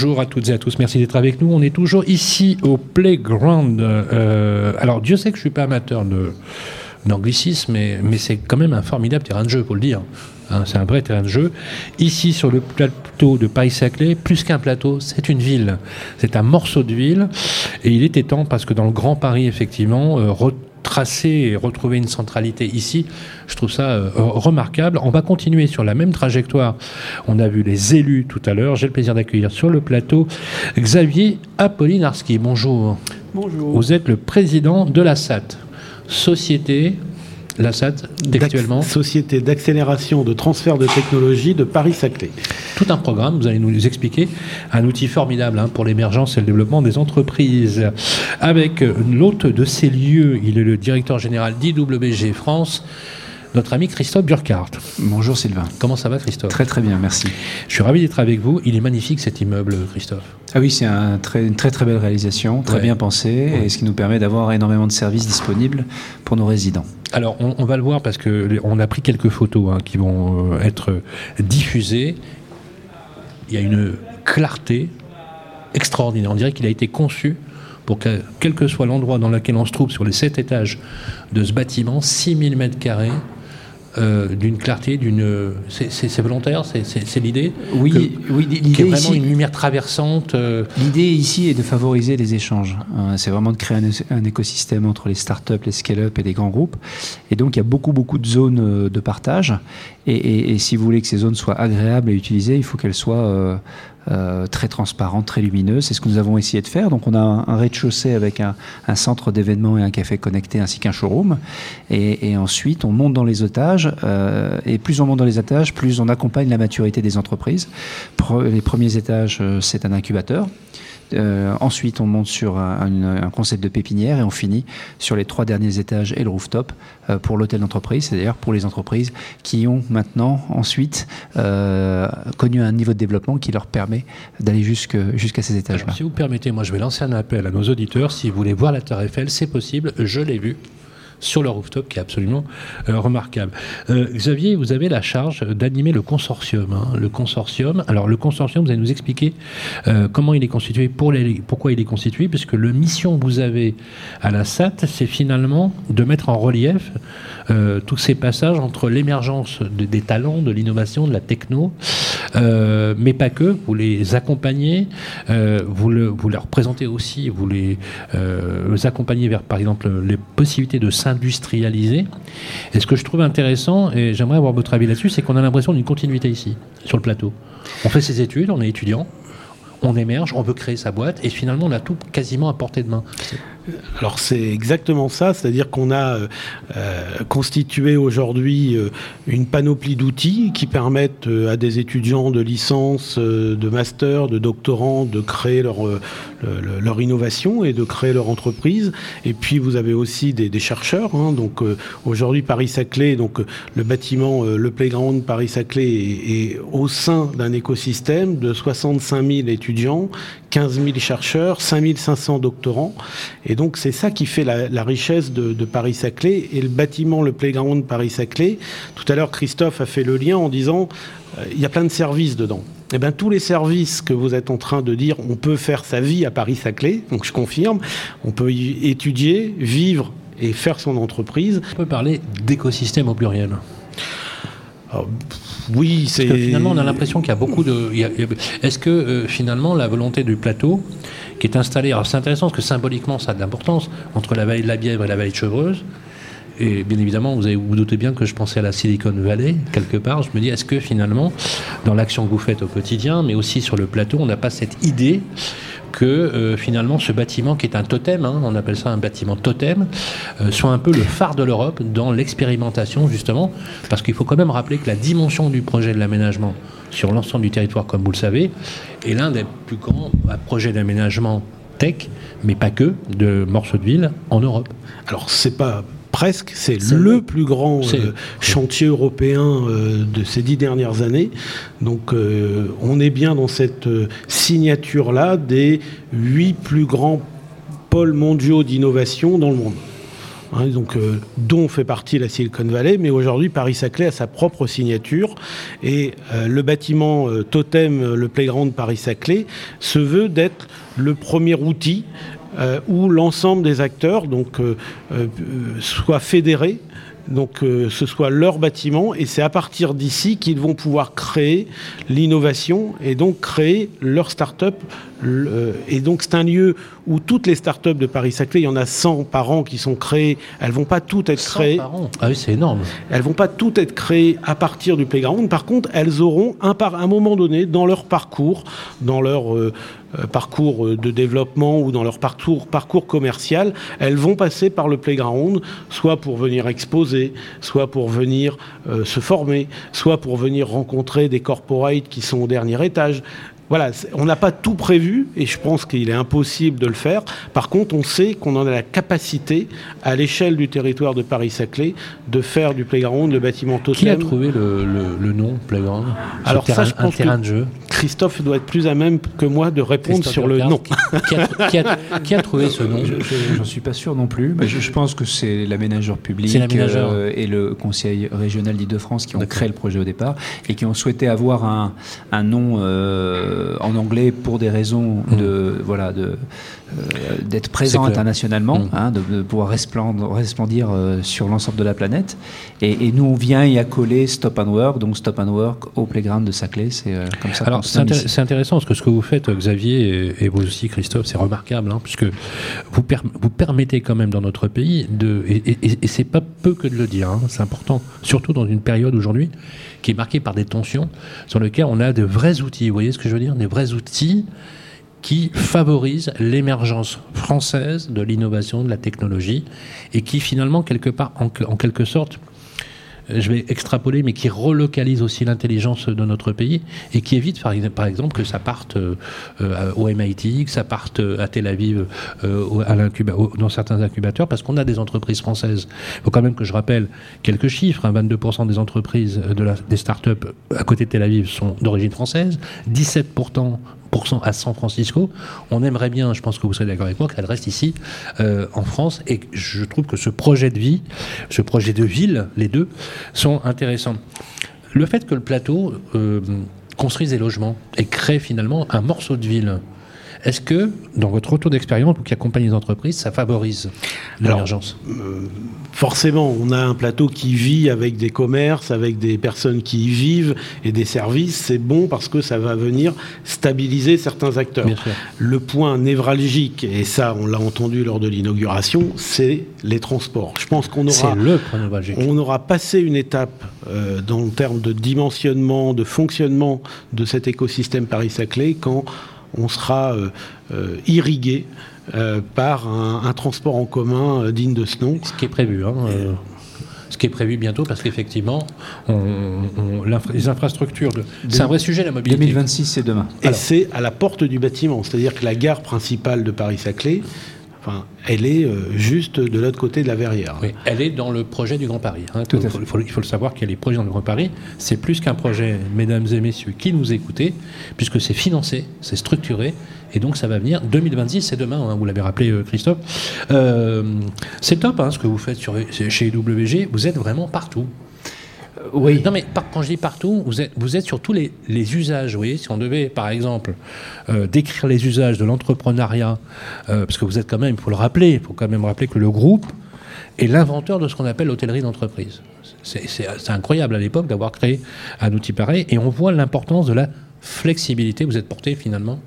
Bonjour à toutes et à tous, merci d'être avec nous. On est toujours ici au Playground. Euh, alors Dieu sait que je suis pas amateur d'anglicisme, mais, mais c'est quand même un formidable terrain de jeu, faut le dire. Hein, c'est un vrai terrain de jeu. Ici, sur le plateau de Paris-Saclay, plus qu'un plateau, c'est une ville. C'est un morceau de ville. Et il était temps, parce que dans le Grand Paris, effectivement, euh, retracer et retrouver une centralité ici, je trouve ça euh, remarquable. On va continuer sur la même trajectoire. On a vu les élus tout à l'heure. J'ai le plaisir d'accueillir sur le plateau Xavier Apollinarski. Bonjour. Bonjour. Vous êtes le président de la SAT, Société la SAT, textuellement Société d'accélération de transfert de technologie de Paris-Saclay. Tout un programme, vous allez nous expliquer, un outil formidable hein, pour l'émergence et le développement des entreprises. Avec l'hôte de ces lieux, il est le directeur général d'IWG France, notre ami Christophe Burkhardt. Bonjour Sylvain. Comment ça va Christophe? Très très bien, merci. Je suis ravi d'être avec vous. Il est magnifique cet immeuble, Christophe. Ah oui, c'est un très, une très très belle réalisation, très Ouais. bien pensée, et ce qui nous permet d'avoir énormément de services disponibles pour nos résidents. Alors, on, va le voir parce que on a pris quelques photos hein, qui vont euh, être diffusées. Il y a une clarté extraordinaire. On dirait qu'il a été conçu pour que, quel que soit l'endroit dans lequel on se trouve sur les sept étages de ce bâtiment, 6000 mètres carrés, euh, d'une clarté, d'une. C'est volontaire, c'est- l'idée. Oui, Que- oui Qui est l'idée vraiment ici, une lumière traversante. euh, l'idée ici est de favoriser les échanges. Euh, c'est vraiment de créer un, un écosystème entre les startups, les scale-up et les grands groupes. Et donc il y a beaucoup beaucoup de zones euh, de partage. Et, et- et si vous voulez que ces zones soient agréables à utiliser, il faut qu'elles soient euh, très transparentes, très lumineuses. C'est ce que nous avons essayé de faire. Donc on a un, rez-de-chaussée avec un, centre d'événements et un café connecté ainsi qu'un showroom. Et, et ensuite on monte dans les étages. euh, et plus on monte dans les étages, plus on accompagne la maturité des entreprises. Les premiers étages, euh, c'est un incubateur. Euh, ensuite, on monte sur un, concept de pépinière et on finit sur les trois derniers étages et le rooftop euh, pour l'hôtel d'entreprise, c'est-à-dire pour les entreprises qui ont maintenant ensuite euh, connu un niveau de développement qui leur permet d'aller jusqu'à ces étages-là. Si vous permettez, moi je vais lancer un appel à nos auditeurs. Si vous voulez voir la Tour Eiffel, c'est possible. Je l'ai vu sur le rooftop qui est absolument euh, remarquable. Euh, Xavier, vous avez la charge d'animer le consortium. hein. Le consortium, alors le consortium, vous allez nous expliquer euh, comment il est constitué, pour les, pourquoi il est constitué, puisque le mission que vous avez à la SAT, c'est finalement de mettre en relief tous ces passages entre l'émergence de- des talents, de l'innovation, de la techno, mais pas que, vous les accompagnez, vous, le, vous leur présentez aussi, vous les, accompagnez vers, par exemple, les possibilités de s'industrialiser. Et ce que je trouve intéressant, et j'aimerais avoir votre avis là-dessus, c'est qu'on a l'impression d'une continuité ici, sur le plateau. On fait ses études, on est étudiant, on émerge, on veut créer sa boîte, et finalement, on a tout quasiment à portée de main. Alors c'est exactement ça, c'est-à-dire qu'on a euh, euh, constitué aujourd'hui euh, une panoplie d'outils qui permettent à des étudiants de licence, de master, de doctorants de créer leur, le- le- leur innovation et de créer leur entreprise. Et puis vous avez aussi des, chercheurs. hein. donc aujourd'hui Paris-Saclay, donc le bâtiment, le playground Paris-Saclay est, est au sein d'un écosystème de 65 000 étudiants, 15 000 chercheurs, 5 500 doctorants. Et donc c'est ça qui fait la, la richesse de, de Paris-Saclay. Et le bâtiment, le playground Paris-Saclay, tout à l'heure Christophe a fait le lien en disant euh, il y a plein de services dedans. Eh bien, tous les services que vous êtes en train de dire, on peut faire sa vie à Paris-Saclay, donc je confirme, on peut y étudier, vivre et faire son entreprise. On peut parler d'écosystème au pluriel. Alors, oui, c'est... Finalement, on a l'impression qu'il y a beaucoup de. Est-ce que euh, finalement, la volonté du plateau, qui est installé. Alors, c'est intéressant parce que symboliquement, ça a de l'importance entre la vallée de la Bièvre et la vallée de Chevreuse. Et bien évidemment, vous avez, vous, vous doutez bien que je pensais à la Silicon Valley, quelque part. Je me dis, est-ce que finalement, dans l'action que vous faites au quotidien, mais aussi sur le plateau, on n'a pas cette idée que euh, finalement ce bâtiment qui est un totem, hein, on appelle ça un bâtiment totem, euh, soit un peu le phare de l'Europe dans l'expérimentation justement, parce qu'il faut quand même rappeler que la dimension du projet de l'aménagement sur l'ensemble du territoire, comme vous le savez, est l'un des plus grands projets d'aménagement tech, mais pas que, de morceaux de ville en Europe. Alors, c'est pas presque, c'est le plus grand euh, chantier européen euh, de ces dix dernières années. Donc, euh, on est bien dans cette signature-là des huit plus grands pôles mondiaux d'innovation dans le monde. hein, donc, euh, dont fait partie la Silicon Valley, mais aujourd'hui Paris-Saclay a sa propre signature et euh, le bâtiment euh, totem, le playground Paris-Saclay, se veut d'être le premier outil où l'ensemble des acteurs donc, soient fédérés donc euh, ce soit leur bâtiment, et c'est à partir d'ici qu'ils vont pouvoir créer l'innovation et donc créer leur start-up. Euh, et donc c'est un lieu où toutes les start-up de Paris-Saclay, il y en a 100 par an qui sont créées, elles vont pas toutes être créées. Par an. Ah oui, c'est énorme. Elles vont pas toutes être créées à partir du playground. Par contre, elles auront un par un moment donné dans leur parcours, dans leur euh, euh, parcours euh, de développement ou dans leur parcours, parcours commercial, elles vont passer par le playground, soit pour venir exposer, soit pour venir euh, se former, soit pour venir rencontrer des corporates qui sont au dernier étage voilà, on n'a pas tout prévu et je pense qu'il est impossible de le faire. Par contre, on sait qu'on en a la capacité, à l'échelle du territoire de Paris-Saclay, de faire du playground le bâtiment totem. Qui a trouvé le, nom playground? Alors ça, je pense terrain de jeu? Christophe doit être plus à même que moi de répondre sur le nom. Qui a, trouvé ce nom Je n'en suis pas sûr non plus. Mais je, pense que c'est l'aménageur public euh, et le Conseil régional d'Île-de-France qui ont créé le projet au départ et qui ont souhaité avoir un, un nom. Euh, en anglais pour des raisons mm. de voilà de euh, d'être présent internationalement, mm. hein, de, pouvoir resplendir, euh, sur l'ensemble de la planète. Et, nous, on vient y accoler Stop and Work, donc Stop and Work au playground de Saclay. C'est comme ça. Alors, c'est intéressant parce que ce que vous faites, Xavier, et, vous aussi, Christophe, c'est remarquable, hein, puisque vous, vous permettez quand même dans notre pays de. Et, et, c'est pas peu que de le dire, hein, c'est important, surtout dans une période aujourd'hui qui est marquée par des tensions, sur lesquelles on a de vrais outils. Vous voyez ce que je veux dire? Des vrais outils qui favorisent l'émergence française de l'innovation, de la technologie, et qui finalement, quelque part, en quelque sorte, je vais extrapoler, mais qui relocalise aussi l'intelligence de notre pays et qui évite, par exemple, que ça parte euh, euh, au MIT, que ça parte euh, à Tel Aviv, dans certains incubateurs, parce qu'on a des entreprises françaises. Il faut quand même que je rappelle quelques chiffres. 22% hein. des entreprises de la, des startups à côté de Tel Aviv sont d'origine française, 17% à San Francisco. On aimerait bien, je pense que vous serez d'accord avec moi, qu'elle reste ici euh, en France. Et je trouve que ce projet de vie, ce projet de ville, les deux, sont intéressants. Le fait que le plateau euh, construise des logements et crée finalement un morceau de ville, est-ce que, dans votre retour d'expérience, vous qui accompagnez les entreprises, ça favorise l'émergence? Euh, Forcément, on a un plateau qui vit avec des commerces, avec des personnes qui y vivent et des services. C'est bon parce que ça va venir stabiliser certains acteurs. Le point névralgique, et ça, on l'a entendu lors de l'inauguration, c'est les transports. Je pense qu'on aura, on aura passé une étape euh, dans le terme de dimensionnement, de fonctionnement de cet écosystème Paris-Saclay quand on sera euh, euh, irrigué euh, par un, transport en commun digne de ce nom. Ce qui est prévu. Hein, ce qui est prévu bientôt, parce qu'effectivement, les infrastructures. C'est un vrai sujet, la mobilité. 2026, c'est demain. Et c'est à la porte du bâtiment, c'est-à-dire que la gare principale de Paris-Saclay elle est euh, juste de l'autre côté de la verrière. Oui, elle est dans le projet du Grand Paris. Hein. il, faut, le savoir qu'il y a les projets dans le Grand Paris. C'est plus qu'un projet, mesdames et messieurs, qui nous écoutez, puisque c'est financé, c'est structuré, et donc ça va venir. 2026, c'est demain, hein, vous l'avez rappelé, euh, Christophe. Euh, c'est top hein, ce que vous faites sur, chez WG. Vous êtes vraiment partout. Oui. Non, mais quand je dis partout, vous êtes, vous sur tous les, usages. Vous voyez, si on devait, par exemple, euh, décrire les usages de l'entrepreneuriat, euh, parce que vous êtes quand même, il faut le rappeler, il faut quand même rappeler que le groupe est l'inventeur de ce qu'on appelle l'hôtellerie d'entreprise. C'est incroyable à l'époque d'avoir créé un outil pareil, et on voit l'importance de la flexibilité. Vous êtes porté finalement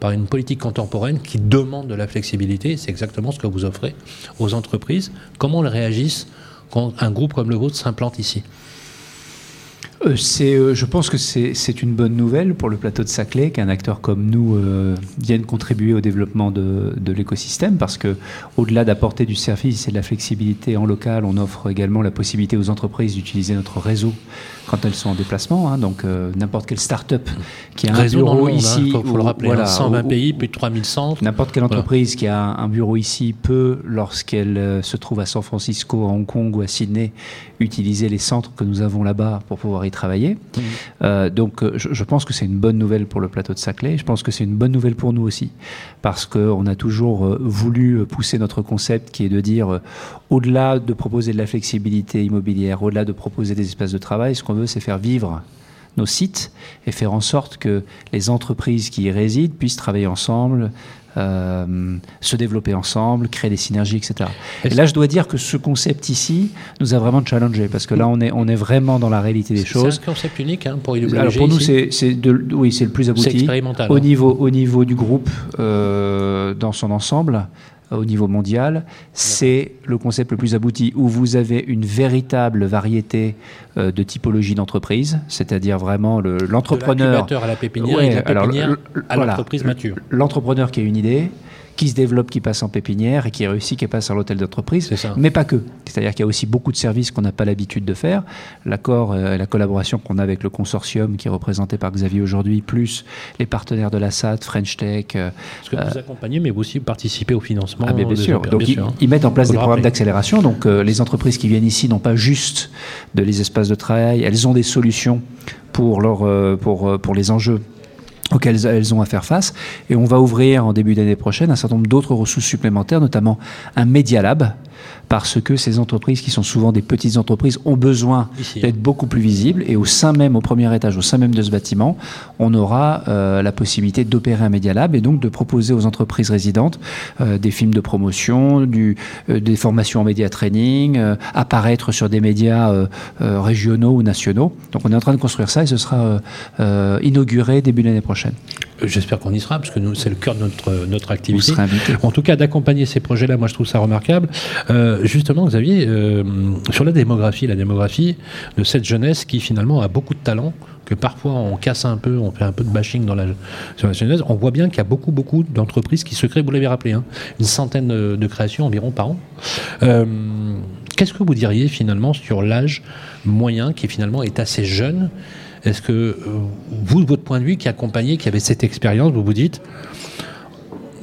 par une politique contemporaine qui demande de la flexibilité. C'est exactement ce que vous offrez aux entreprises. Comment elles réagissent quand un groupe comme le vôtre s'implante ici? euh, c'est, euh, je pense que c'est une bonne nouvelle pour le plateau de Saclay qu'un acteur comme nous euh, vienne contribuer au développement de, de l'écosystème parce que au-delà d'apporter du service et de la flexibilité en local, on offre également la possibilité aux entreprises d'utiliser notre réseau quand elles sont en déplacement. Hein, donc n'importe quelle start-up qui a un bureau hein, ici, il faut, le rappeler, voilà, 120 pays, plus de 3000 centres. N'importe quelle entreprise qui a un, bureau ici peut, lorsqu'elle se trouve à San Francisco, à Hong Kong ou à Sydney, utiliser les centres que nous avons là-bas pour pouvoir travailler. Mmh. donc je, pense que c'est une bonne nouvelle pour le plateau de Saclay. Je pense que c'est une bonne nouvelle pour nous aussi, parce qu'on a toujours voulu pousser notre concept qui est de dire, au-delà de proposer de la flexibilité immobilière, au-delà de proposer des espaces de travail, ce qu'on veut, c'est faire vivre nos sites et faire en sorte que les entreprises qui y résident puissent travailler ensemble, euh, se développer ensemble, créer des synergies, etc. Et là, je dois dire que ce concept ici nous a vraiment challengé parce que là, on est, on est vraiment dans la réalité des choses. C'est un concept unique hein, pour IWG Alors pour nous, c'est oui, c'est le plus abouti. expérimental. Au, hein. niveau, au niveau du groupe euh, dans son ensemble au niveau mondial, c'est le concept le plus abouti où vous avez une véritable variété euh, de typologie d'entreprise, c'est-à-dire vraiment l'entrepreneur. à la pépinière et la pépinière à l'entreprise mature. L'entrepreneur qui a une idée, qui se développe, qui passe en pépinière et qui réussit, qui passe à l'hôtel d'entreprise. Mais pas que. C'est-à-dire qu'il y a aussi beaucoup de services qu'on n'a pas l'habitude de faire. L'accord, euh, la collaboration qu'on a avec le consortium qui est représenté par Xavier aujourd'hui, plus les partenaires de la SAT, French Tech. Euh, Parce que vous euh, accompagnez, mais vous aussi participez au financement. Ah, bien, sûr. Donc, ils, mettent en place des programmes d'accélération. Donc, les entreprises qui viennent ici n'ont pas juste de les espaces de travail, elles ont des solutions pour, leur, pour, pour les enjeux auxquelles elles ont à faire face. Et on va ouvrir en début d'année prochaine un certain nombre d'autres ressources supplémentaires, notamment un Media Lab, parce que ces entreprises, qui sont souvent des petites entreprises, ont besoin d'être beaucoup plus visibles. Et au sein même, au premier étage, au sein même de ce bâtiment, on aura euh, la possibilité d'opérer un Media Lab et donc de proposer aux entreprises résidentes euh, des films de promotion, du, euh, des formations en média training, apparaître sur des médias régionaux ou nationaux. Donc on est en train de construire ça et ce sera inauguré début de l'année prochaine. J'espère qu'on y sera, parce que nous, c'est le cœur de notre, notre activité. En tout cas, d'accompagner ces projets-là, moi, je trouve ça remarquable. Euh, justement, Xavier, euh, sur la démographie, la démographie de cette jeunesse qui, finalement, a beaucoup de talent, que parfois on casse un peu, on fait un peu de bashing dans la, sur la jeunesse, on voit bien qu'il y a beaucoup, beaucoup d'entreprises qui se créent, vous l'avez rappelé, hein, une centaine de, créations environ par an. Euh, qu'est-ce que vous diriez, finalement, sur l'âge moyen qui, finalement, est assez jeune est-ce que euh, vous, de votre point de vue, qui accompagnez, qui avez cette expérience, vous vous dites,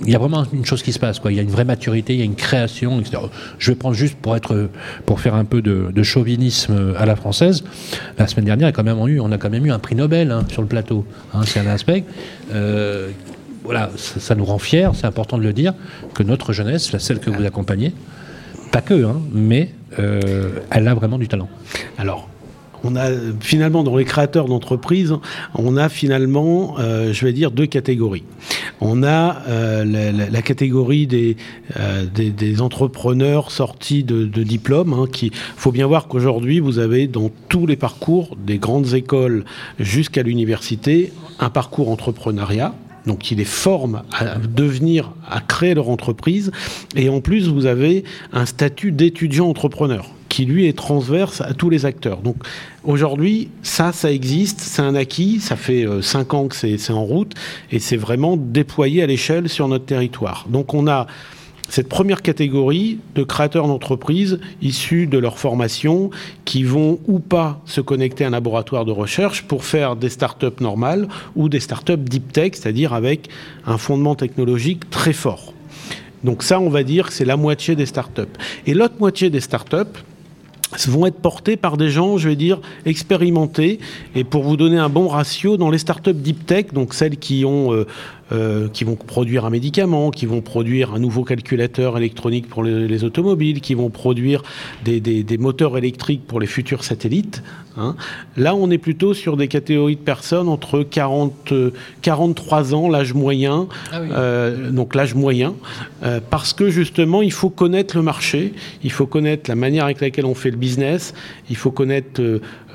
il y a vraiment une chose qui se passe, quoi. Il y a une vraie maturité, il y a une création, etc. Je vais prendre juste pour être, pour faire un peu de, chauvinisme à la française. La semaine dernière, quand même eu, on a quand même eu un prix Nobel hein, sur le plateau. Hein, c'est un aspect. Euh, voilà, ça, nous rend fiers. C'est important de le dire que notre jeunesse, celle que vous accompagnez, pas que, hein, mais euh, elle a vraiment du talent. Alors, on a finalement dans les créateurs d'entreprises, on a finalement, euh, je vais dire, deux catégories. On a euh, la, catégorie euh, des, des, entrepreneurs sortis de, diplômes. Hein, qui, faut bien voir qu'aujourd'hui, vous avez dans tous les parcours, des grandes écoles jusqu'à l'université, un parcours entrepreneuriat donc qui les forme à devenir, à créer leur entreprise. Et en plus, vous avez un statut d'étudiant entrepreneur qui lui est transverse à tous les acteurs. Donc aujourd'hui, ça, ça existe, c'est un acquis, ça fait euh, cinq ans que c'est en route, et c'est vraiment déployé à l'échelle sur notre territoire. Donc on a cette première catégorie de créateurs d'entreprises issus de leur formation qui vont ou pas se connecter à un laboratoire de recherche pour faire des startups normales ou des startups deep tech, c'est-à-dire avec un fondement technologique très fort. Donc ça, on va dire que c'est la moitié des startups. Et l'autre moitié des startups, vont être portés par des gens, je vais dire, expérimentés. Et pour vous donner un bon ratio, dans les startups deep tech, donc celles qui ont euh, euh, qui vont produire un médicament, qui vont produire un nouveau calculateur électronique pour les, automobiles, qui vont produire des, des, moteurs électriques pour les futurs satellites. Hein. Là, on est plutôt sur des catégories de personnes entre 40, 43 ans, l'âge moyen, ah euh, donc l'âge moyen, euh, parce que justement, il faut connaître le marché, il faut connaître la manière avec laquelle on fait le business, il faut connaître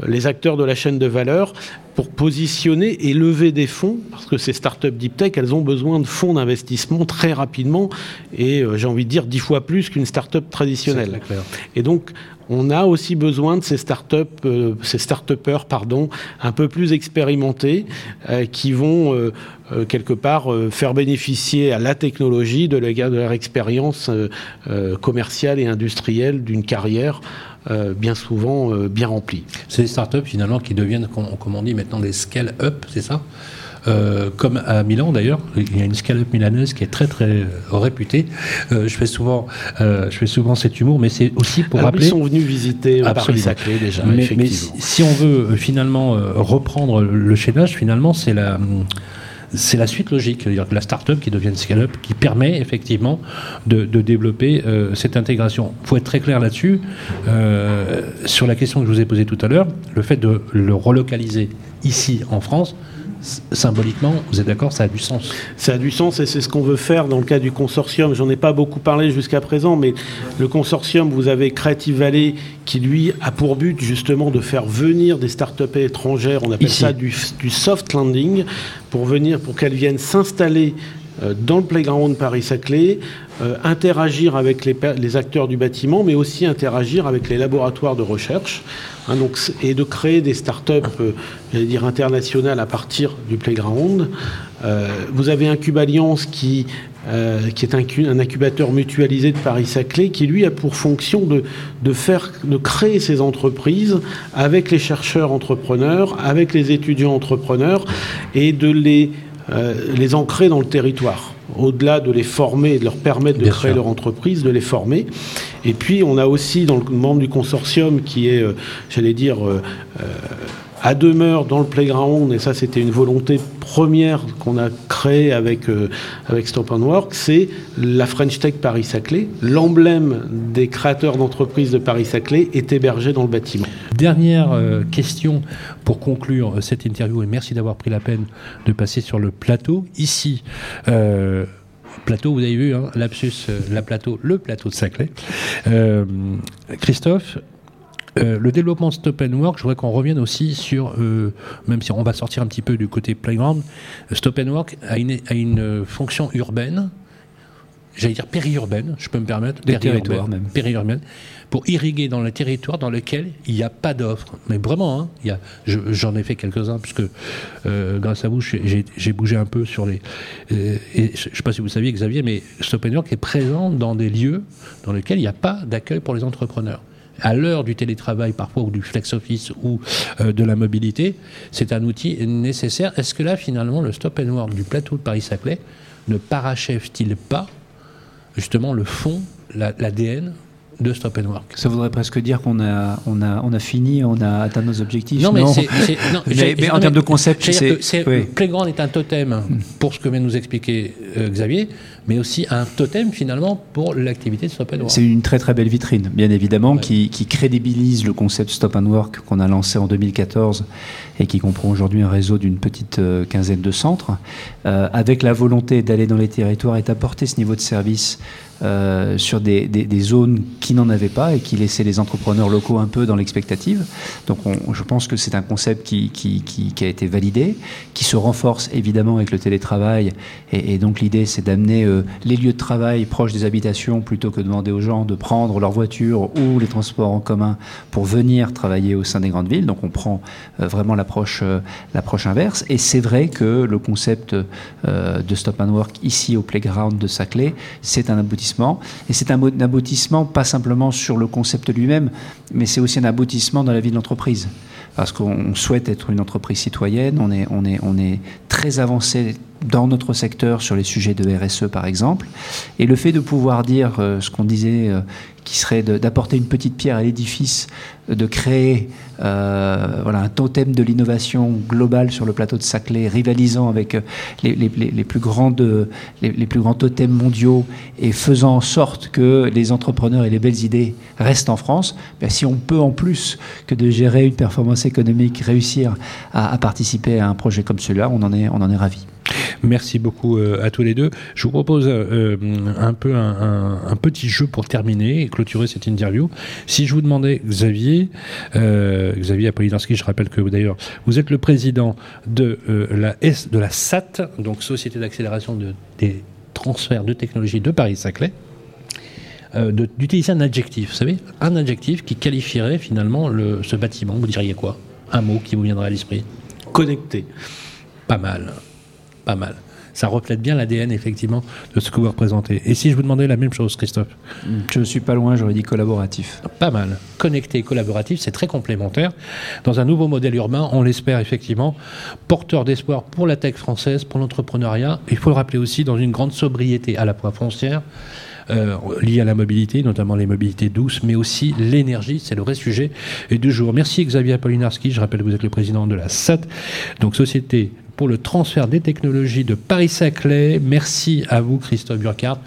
les acteurs de la chaîne de valeur pour positionner et lever des fonds, parce que ces startups deep tech, elles ont besoin de fonds d'investissement très rapidement, et euh, j'ai envie de dire dix fois plus qu'une startup traditionnelle. Et donc, on a aussi besoin de ces startups, euh, ces start-upers, pardon, un peu plus expérimentés, euh, qui vont euh, quelque part faire bénéficier à la technologie de, de leur expérience commerciale et industrielle d'une carrière bien souvent bien remplie. C'est des startups finalement qui deviennent, comme on dit maintenant, des scale-up, c'est ça? Comme à Milan d'ailleurs, il y a une scale-up milanaise qui est très très réputée. je fais souvent, je fais souvent cet humour, mais c'est aussi pour rappeler. Ils sont venus visiter Paris-Saclay déjà. Mais, mais si, on veut finalement reprendre le chaînage, finalement, c'est la c'est la suite logique, c'est-à-dire que la start-up qui devient scale-up, qui permet effectivement de, développer euh, cette intégration. Il faut être très clair là-dessus. Euh, sur la question que je vous ai posée tout à l'heure, le fait de le relocaliser ici en France, symboliquement, vous êtes d'accord, ça a du sens. Ça a du sens et c'est ce qu'on veut faire dans le cas du consortium. J'en ai pas beaucoup parlé jusqu'à présent, mais le consortium, vous avez Creative Valley qui lui a pour but justement de faire venir des start-up étrangères, on appelle ça du, soft landing, pour venir, pour qu'elles viennent s'installer dans le playground Paris-Saclay, euh, interagir avec les, acteurs du bâtiment, mais aussi interagir avec les laboratoires de recherche, hein, donc, et de créer des start-up, euh, dire internationales à partir du playground. Euh, vous avez un Alliance qui, qui est un, incubateur mutualisé de Paris-Saclay, qui lui a pour fonction de, de, faire, de créer ces entreprises avec les chercheurs entrepreneurs, avec les étudiants entrepreneurs, et de les, les ancrer dans le territoire au-delà de les former et de leur permettre de créer leur entreprise, de les former. Et puis, on a aussi dans le membre du consortium qui est, euh, j'allais dire, euh, euh, à demeure dans le playground, et ça c'était une volonté première qu'on a créée avec, euh, avec Stop and Work, c'est la French Tech Paris-Saclay. L'emblème des créateurs d'entreprises de Paris-Saclay est hébergé dans le bâtiment. Dernière euh, question pour conclure euh, cette interview, et merci d'avoir pris la peine de passer sur le plateau. Ici, plateau, vous avez vu, hein, lapsus, la plateau, le plateau de Saclay. Christophe, euh, le développement Stop and Work, je voudrais qu'on revienne aussi sur, euh, même si on va sortir un petit peu du côté playground, Stop and Work a une, a une fonction urbaine, j'allais dire périurbaine, je peux me permettre, périurbaine, périurbaine, pour irriguer dans le territoire dans lequel il n'y a pas d'offres. Mais vraiment, hein, il y a, j'en ai fait quelques-uns, puisque euh, grâce à vous, j'ai bougé un peu sur les... et je ne sais pas si vous saviez, Xavier, mais Stop and Work est présent dans des lieux dans lesquels il n'y a pas d'accueil pour les entrepreneurs à l'heure du télétravail parfois ou du flex office ou euh, de la mobilité, c'est un outil nécessaire. Est-ce que là finalement le stop and work du plateau de Paris-Saclay ne parachève-t-il pas justement le fond, l'ADN de Stop and Work. Ça voudrait presque dire qu'on a, on a, on a fini, on a atteint nos objectifs. Non, mais, en termes de concept, c'est. Playground est un totem pour ce que vient de nous expliquer euh, Xavier, mais aussi un totem finalement pour l'activité de Stop and Work. C'est une très très belle vitrine, bien évidemment, qui, qui, crédibilise le concept Stop and Work qu'on a lancé en 2014 et qui comprend aujourd'hui un réseau d'une petite euh, quinzaine de centres, euh, avec la volonté d'aller dans les territoires et d'apporter ce niveau de service euh, sur des, des, zones qui n'en avaient pas et qui laissaient les entrepreneurs locaux un peu dans l'expectative. Donc je pense que c'est un concept qui, qui, qui, a été validé, qui se renforce évidemment avec le télétravail. Et, donc l'idée, c'est d'amener les lieux de travail proches des habitations plutôt que de demander aux gens de prendre leur voiture ou les transports en commun pour venir travailler au sein des grandes villes. Donc on prend vraiment l'approche l'approche inverse. Et c'est vrai que le concept de Stop and Work ici au Playground de Saclay, c'est un aboutissement et c'est un aboutissement pas simplement sur le concept lui-même, mais c'est aussi un aboutissement dans la vie de l'entreprise. Parce qu'on souhaite être une entreprise citoyenne, on est, on est, on est très avancé dans notre secteur sur les sujets de RSE par exemple. Et le fait de pouvoir dire euh, ce qu'on disait euh, qui serait d'apporter une petite pierre à l'édifice, de créer euh, voilà, un totem de l'innovation globale sur le plateau de Saclay, rivalisant avec euh, les, plus grandes, les, plus grands totems mondiaux et faisant en sorte que les entrepreneurs et les belles idées restent en France, ben, si on peut en plus que de gérer une performance économique, réussir à, à participer à un projet comme celui-là, on en est, on en est ravi. Merci beaucoup euh, à tous les deux. Je vous propose euh, un peu un, petit jeu pour terminer et clôturer cette interview. Si je vous demandais, Xavier, euh, Xavier Apolinarski, je rappelle que d'ailleurs vous êtes le président de la S, de la SAT, donc Société d'accélération de, des transferts de technologie de Paris-Saclay. d'utiliser un adjectif, vous savez, un adjectif qui qualifierait finalement le, ce bâtiment, vous diriez quoi? Un mot qui vous viendrait à l'esprit? Connecté. Pas mal pas mal. ça reflète bien l'ADN effectivement de ce que vous représentez. Et si je vous demandais la même chose, Christophe Je ne suis pas loin, j'aurais dit collaboratif. Pas mal. Connecté et collaboratif, c'est très complémentaire. Dans un nouveau modèle urbain, on l'espère effectivement, porteur d'espoir pour la tech française, pour l'entrepreneuriat. Il faut le rappeler aussi dans une grande sobriété à la fois foncière, euh, liées à la mobilité, notamment les mobilités douces, mais aussi l'énergie. C'est le vrai sujet du jour. Merci Xavier Apolinarski. Je rappelle que vous êtes le président de la SAT, donc Société pour le transfert des technologies de Paris-Saclay. Merci à vous, Christophe Burkhardt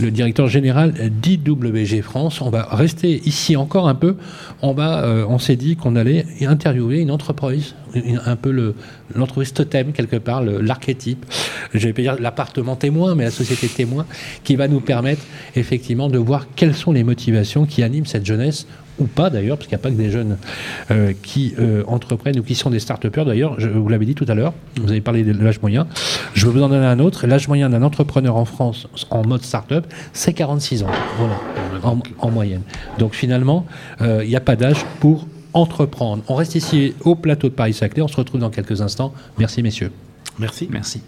le directeur général d'IWG France. On va rester ici encore un peu. On, euh, on s'est dit qu'on allait interviewer une entreprise, un peu l'entreprise totem quelque part, l'archétype. Je vais pas dire l'appartement témoin, mais la société témoin, qui va nous permettre effectivement de voir quelles sont les motivations qui animent cette jeunesse ou pas d'ailleurs, parce qu'il n'y a pas que des jeunes euh, qui euh, entreprennent ou qui sont des start-upers. D'ailleurs, vous l'avez dit tout à l'heure, vous avez parlé de l'âge moyen. Je vais vous en donner un autre. L'âge moyen d'un entrepreneur en France en mode start-up, c'est 46 ans, voilà, en, moyenne. Donc finalement, euh, il n'y a pas d'âge pour entreprendre. On reste ici au plateau de Paris-Saclay. On se retrouve dans quelques instants. Merci, messieurs. Merci. Merci.